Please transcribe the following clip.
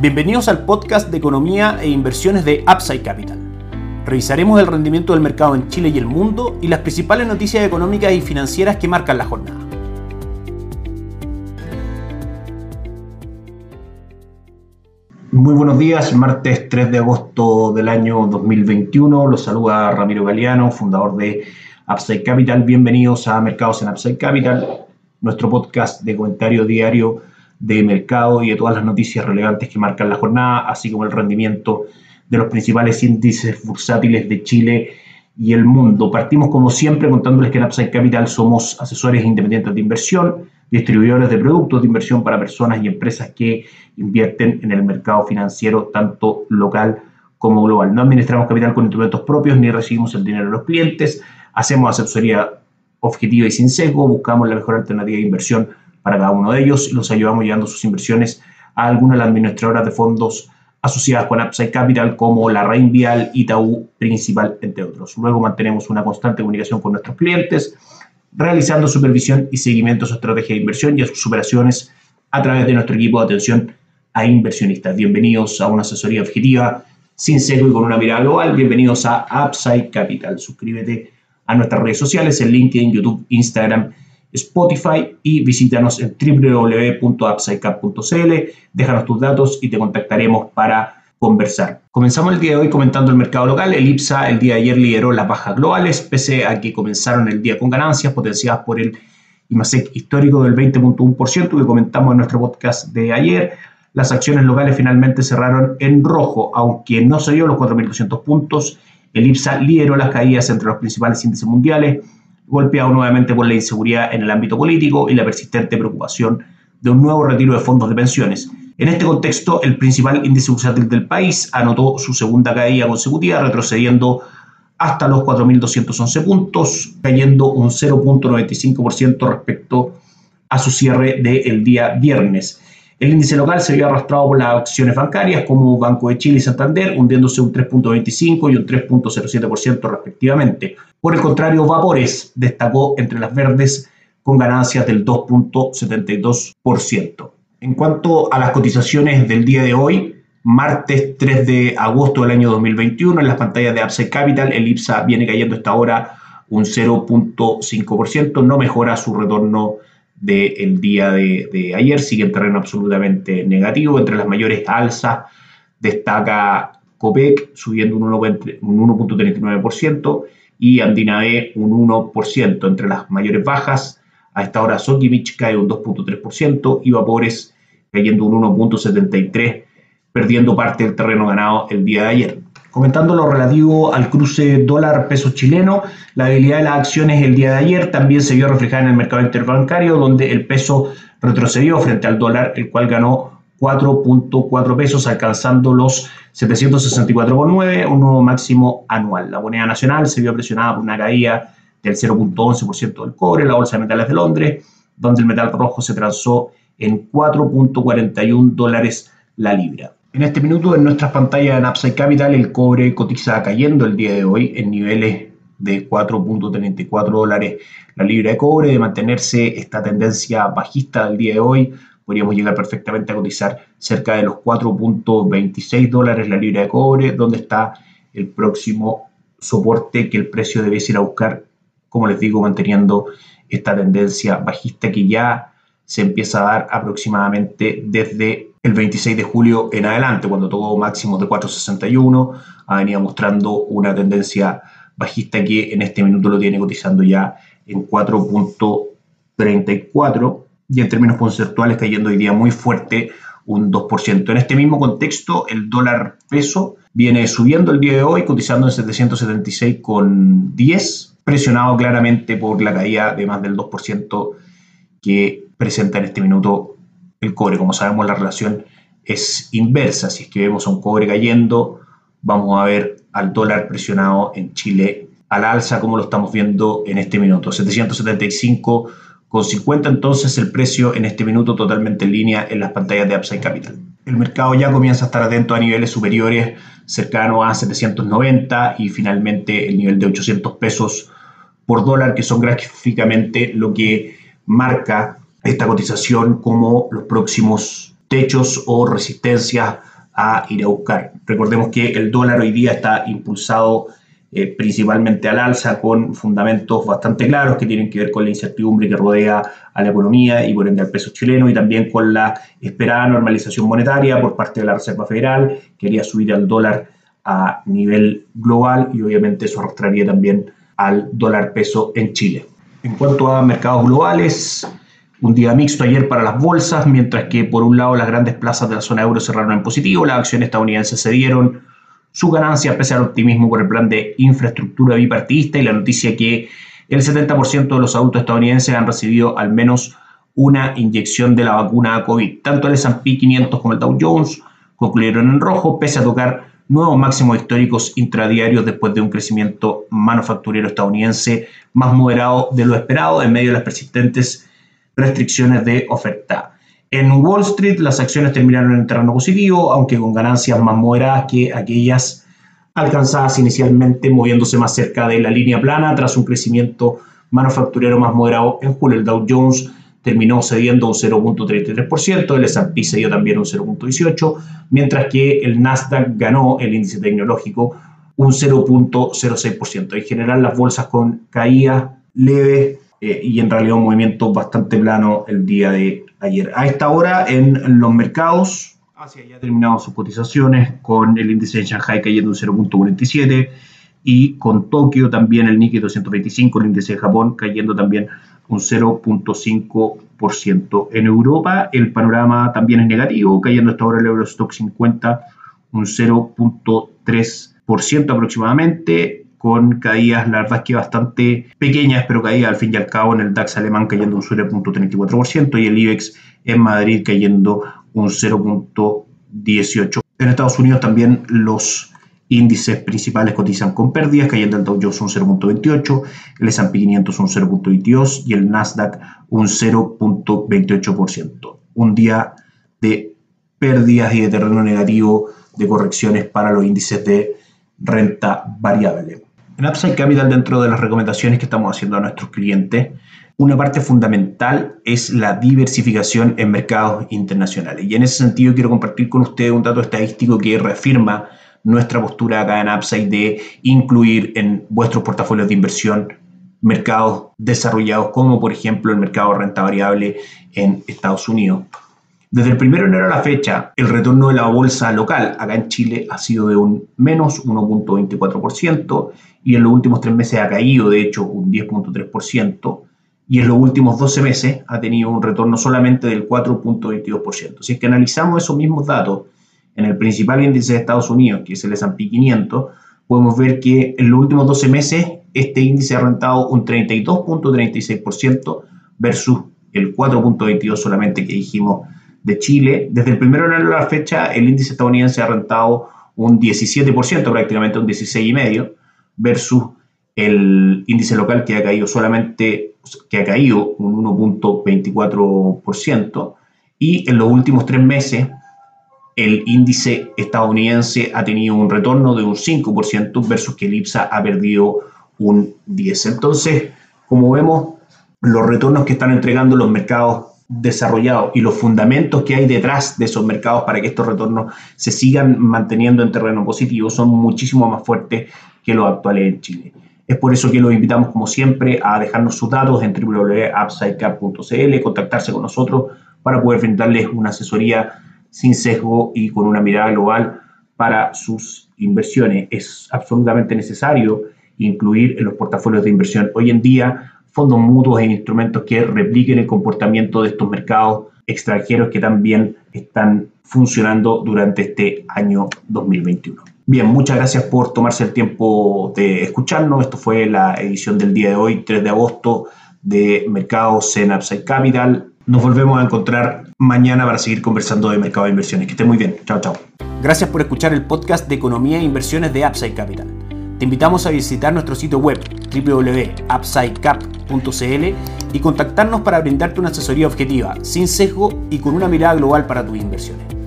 Bienvenidos al podcast de economía e inversiones de Upside Capital. Revisaremos el rendimiento del mercado en Chile y el mundo y las principales noticias económicas y financieras que marcan la jornada. Muy buenos días, martes 3 de agosto del año 2021. Los saluda Ramiro Galeano, fundador de Upside Capital. Bienvenidos a Mercados en Upside Capital, nuestro podcast de comentario diario de mercado y de todas las noticias relevantes que marcan la jornada, así como el rendimiento de los principales índices bursátiles de Chile y el mundo. Partimos como siempre contándoles que en Upside Capital somos asesores independientes de inversión, distribuidores de productos de inversión para personas y empresas que invierten en el mercado financiero tanto local como global. No administramos capital con instrumentos propios ni recibimos el dinero de los clientes, hacemos asesoría objetiva y sin sesgo, buscamos la mejor alternativa de inversión para cada uno de ellos y los ayudamos llevando sus inversiones a algunas de las administradoras de fondos asociadas con Upside Capital como la Reinvial, Itaú Principal, entre otros. Luego mantenemos una constante comunicación con nuestros clientes, realizando supervisión y seguimiento a su estrategia de inversión y a sus operaciones a través de nuestro equipo de atención a inversionistas. Bienvenidos a una asesoría objetiva, sin seco y con una mirada global. Bienvenidos a Upside Capital. Suscríbete a nuestras redes sociales en LinkedIn, YouTube, Instagram Spotify y visítanos en www.upsidecap.cl, déjanos tus datos y te contactaremos para conversar. Comenzamos el día de hoy comentando el mercado local. El IPSA el día de ayer lideró las bajas globales, pese a que comenzaron el día con ganancias potenciadas por el IMASEC histórico del 20.1% que comentamos en nuestro podcast de ayer. Las acciones locales finalmente cerraron en rojo, aunque no se dio los 4.200 puntos. El IPSA lideró las caídas entre los principales índices mundiales golpeado nuevamente por la inseguridad en el ámbito político y la persistente preocupación de un nuevo retiro de fondos de pensiones. En este contexto, el principal índice bursátil del país anotó su segunda caída consecutiva, retrocediendo hasta los 4.211 puntos, cayendo un 0.95% respecto a su cierre del día viernes. El índice local se vio arrastrado por las acciones bancarias como Banco de Chile y Santander, hundiéndose un 3.25 y un 3.07% respectivamente. Por el contrario, Vapores destacó entre las verdes con ganancias del 2.72%. En cuanto a las cotizaciones del día de hoy, martes 3 de agosto del año 2021, en las pantallas de Upside Capital, el IPSA viene cayendo hasta ahora un 0.5%, no mejora su retorno del día de, ayer, sigue en terreno absolutamente negativo. Entre las mayores alzas destaca COPEC subiendo un 1.39% y Andinae un 1%. Entre las mayores bajas, a esta hora Sokimich cae un 2.3% y Vapores cayendo un 1.73%, perdiendo parte del terreno ganado el día de ayer. Comentando lo relativo al cruce dólar-peso chileno, la debilidad de las acciones el día de ayer también se vio reflejada en el mercado interbancario, donde el peso retrocedió frente al dólar, el cual ganó 4.4 pesos, alcanzando los 764,9, un nuevo máximo anual. La moneda nacional se vio presionada por una caída del 0.11% del cobre, la bolsa de metales de Londres, donde el metal rojo se transó en 4.41 dólares la libra. En este minuto en nuestras pantallas en Upside Capital el cobre cotiza cayendo el día de hoy en niveles de 4.34 dólares la libra de cobre. De mantenerse esta tendencia bajista del día de hoy, podríamos llegar perfectamente a cotizar cerca de los 4.26 dólares la libra de cobre, donde está el próximo soporte que el precio debe ir a buscar, como les digo, manteniendo esta tendencia bajista que ya se empieza a dar aproximadamente desde el 26 de julio en adelante, cuando tuvo máximos de 4.61, ha venido mostrando una tendencia bajista que en este minuto lo tiene cotizando ya en 4.34 y en términos conceptuales cayendo hoy día muy fuerte un 2%. En este mismo contexto, el dólar peso viene subiendo el día de hoy, cotizando en 776,10, presionado claramente por la caída de más del 2% que presenta en este minuto el cobre. Como sabemos, la relación es inversa. Si es que vemos a un cobre cayendo, vamos a ver al dólar presionado en Chile al alza, como lo estamos viendo en este minuto. 775,50 entonces el precio en este minuto totalmente en línea en las pantallas de Upside Capital. El mercado ya comienza a estar atento a niveles superiores cercanos a 790 y finalmente el nivel de 800 pesos por dólar, que son gráficamente lo que marca esta cotización como los próximos techos o resistencias a ir a buscar. Recordemos que el dólar hoy día está impulsado eh, principalmente al alza con fundamentos bastante claros que tienen que ver con la incertidumbre que rodea a la economía y por ende al peso chileno y también con la esperada normalización monetaria por parte de la Reserva Federal, que quería subir al dólar a nivel global y obviamente eso arrastraría también al dólar peso en Chile. En cuanto a mercados globales, un día mixto ayer para las bolsas, mientras que por un lado las grandes plazas de la zona euro cerraron en positivo, las acciones estadounidenses se dieron su ganancia pese al optimismo por el plan de infraestructura bipartidista y la noticia que el 70% de los adultos estadounidenses han recibido al menos una inyección de la vacuna COVID. Tanto el S&P 500 como el Dow Jones concluyeron en rojo, pese a tocar nuevos máximos históricos intradiarios después de un crecimiento manufacturero estadounidense más moderado de lo esperado en medio de las persistentes restricciones de oferta. En Wall Street las acciones terminaron en terreno positivo, aunque con ganancias más moderadas que aquellas alcanzadas inicialmente, moviéndose más cerca de la línea plana tras un crecimiento manufacturero más moderado en julio. El Dow Jones terminó cediendo un 0.33%, el S&P cedió también un 0.18%, mientras que el Nasdaq ganó el índice tecnológico un 0.06%. En general las bolsas con caída leve eh, y en realidad un movimiento bastante plano el día de ayer. A esta hora en los mercados, Asia ya ha terminado sus cotizaciones con el índice de Shanghai cayendo un 0.47 y con Tokio también el Nikkei 225, el índice de Japón cayendo también un 0.5%. En Europa el panorama también es negativo, cayendo hasta ahora el Eurostock 50 un 0.3% aproximadamente con caídas, la verdad es que bastante pequeñas, pero caídas al fin y al cabo en el DAX alemán cayendo un 0.34% y el IBEX en Madrid cayendo un 0.18%. En Estados Unidos también los índices principales cotizan con pérdidas, cayendo el Dow Jones un 0.28, el S&P 500 un 0.22 y el Nasdaq un 0.28%. Un día de pérdidas y de terreno negativo de correcciones para los índices de renta variable. En Upside Capital, dentro de las recomendaciones que estamos haciendo a nuestros clientes, una parte fundamental es la diversificación en mercados internacionales. Y en ese sentido quiero compartir con ustedes un dato estadístico que reafirma nuestra postura acá en Upside de incluir en vuestros portafolios de inversión mercados desarrollados como por ejemplo el mercado de renta variable en Estados Unidos. Desde el 1 de enero a la fecha, el retorno de la bolsa local acá en Chile ha sido de un menos 1.24% y en los últimos tres meses ha caído, de hecho, un 10.3% y en los últimos 12 meses ha tenido un retorno solamente del 4.22%. Si es que analizamos esos mismos datos en el principal índice de Estados Unidos, que es el S&P 500, podemos ver que en los últimos 12 meses este índice ha rentado un 32.36% versus el 4.22 solamente que dijimos de Chile. Desde el primero de enero a la fecha, el índice estadounidense ha rentado un 17%, prácticamente un 16,5%, versus el índice local que ha caído solamente, que ha caído un 1.24%, y en los últimos tres meses el índice estadounidense ha tenido un retorno de un 5% versus que el IPSA ha perdido un 10%. Entonces, como vemos, los retornos que están entregando los mercados desarrollado y los fundamentos que hay detrás de esos mercados para que estos retornos se sigan manteniendo en terreno positivo son muchísimo más fuertes que los actuales en Chile. Es por eso que los invitamos, como siempre, a dejarnos sus datos en www.upsidecap.cl, contactarse con nosotros para poder brindarles una asesoría sin sesgo y con una mirada global para sus inversiones. Es absolutamente necesario incluir en los portafolios de inversión hoy en día fondos mutuos e instrumentos que repliquen el comportamiento de estos mercados extranjeros que también están funcionando durante este año 2021. Bien, muchas gracias por tomarse el tiempo de escucharnos. Esto fue la edición del día de hoy, 3 de agosto, de Mercados en Upside Capital. Nos volvemos a encontrar mañana para seguir conversando de mercado de inversiones. Que estén muy bien. Chao, chao. Gracias por escuchar el podcast de Economía e Inversiones de Upside Capital. Te invitamos a visitar nuestro sitio web www.upsidecap.cl y contactarnos para brindarte una asesoría objetiva, sin sesgo y con una mirada global para tus inversiones.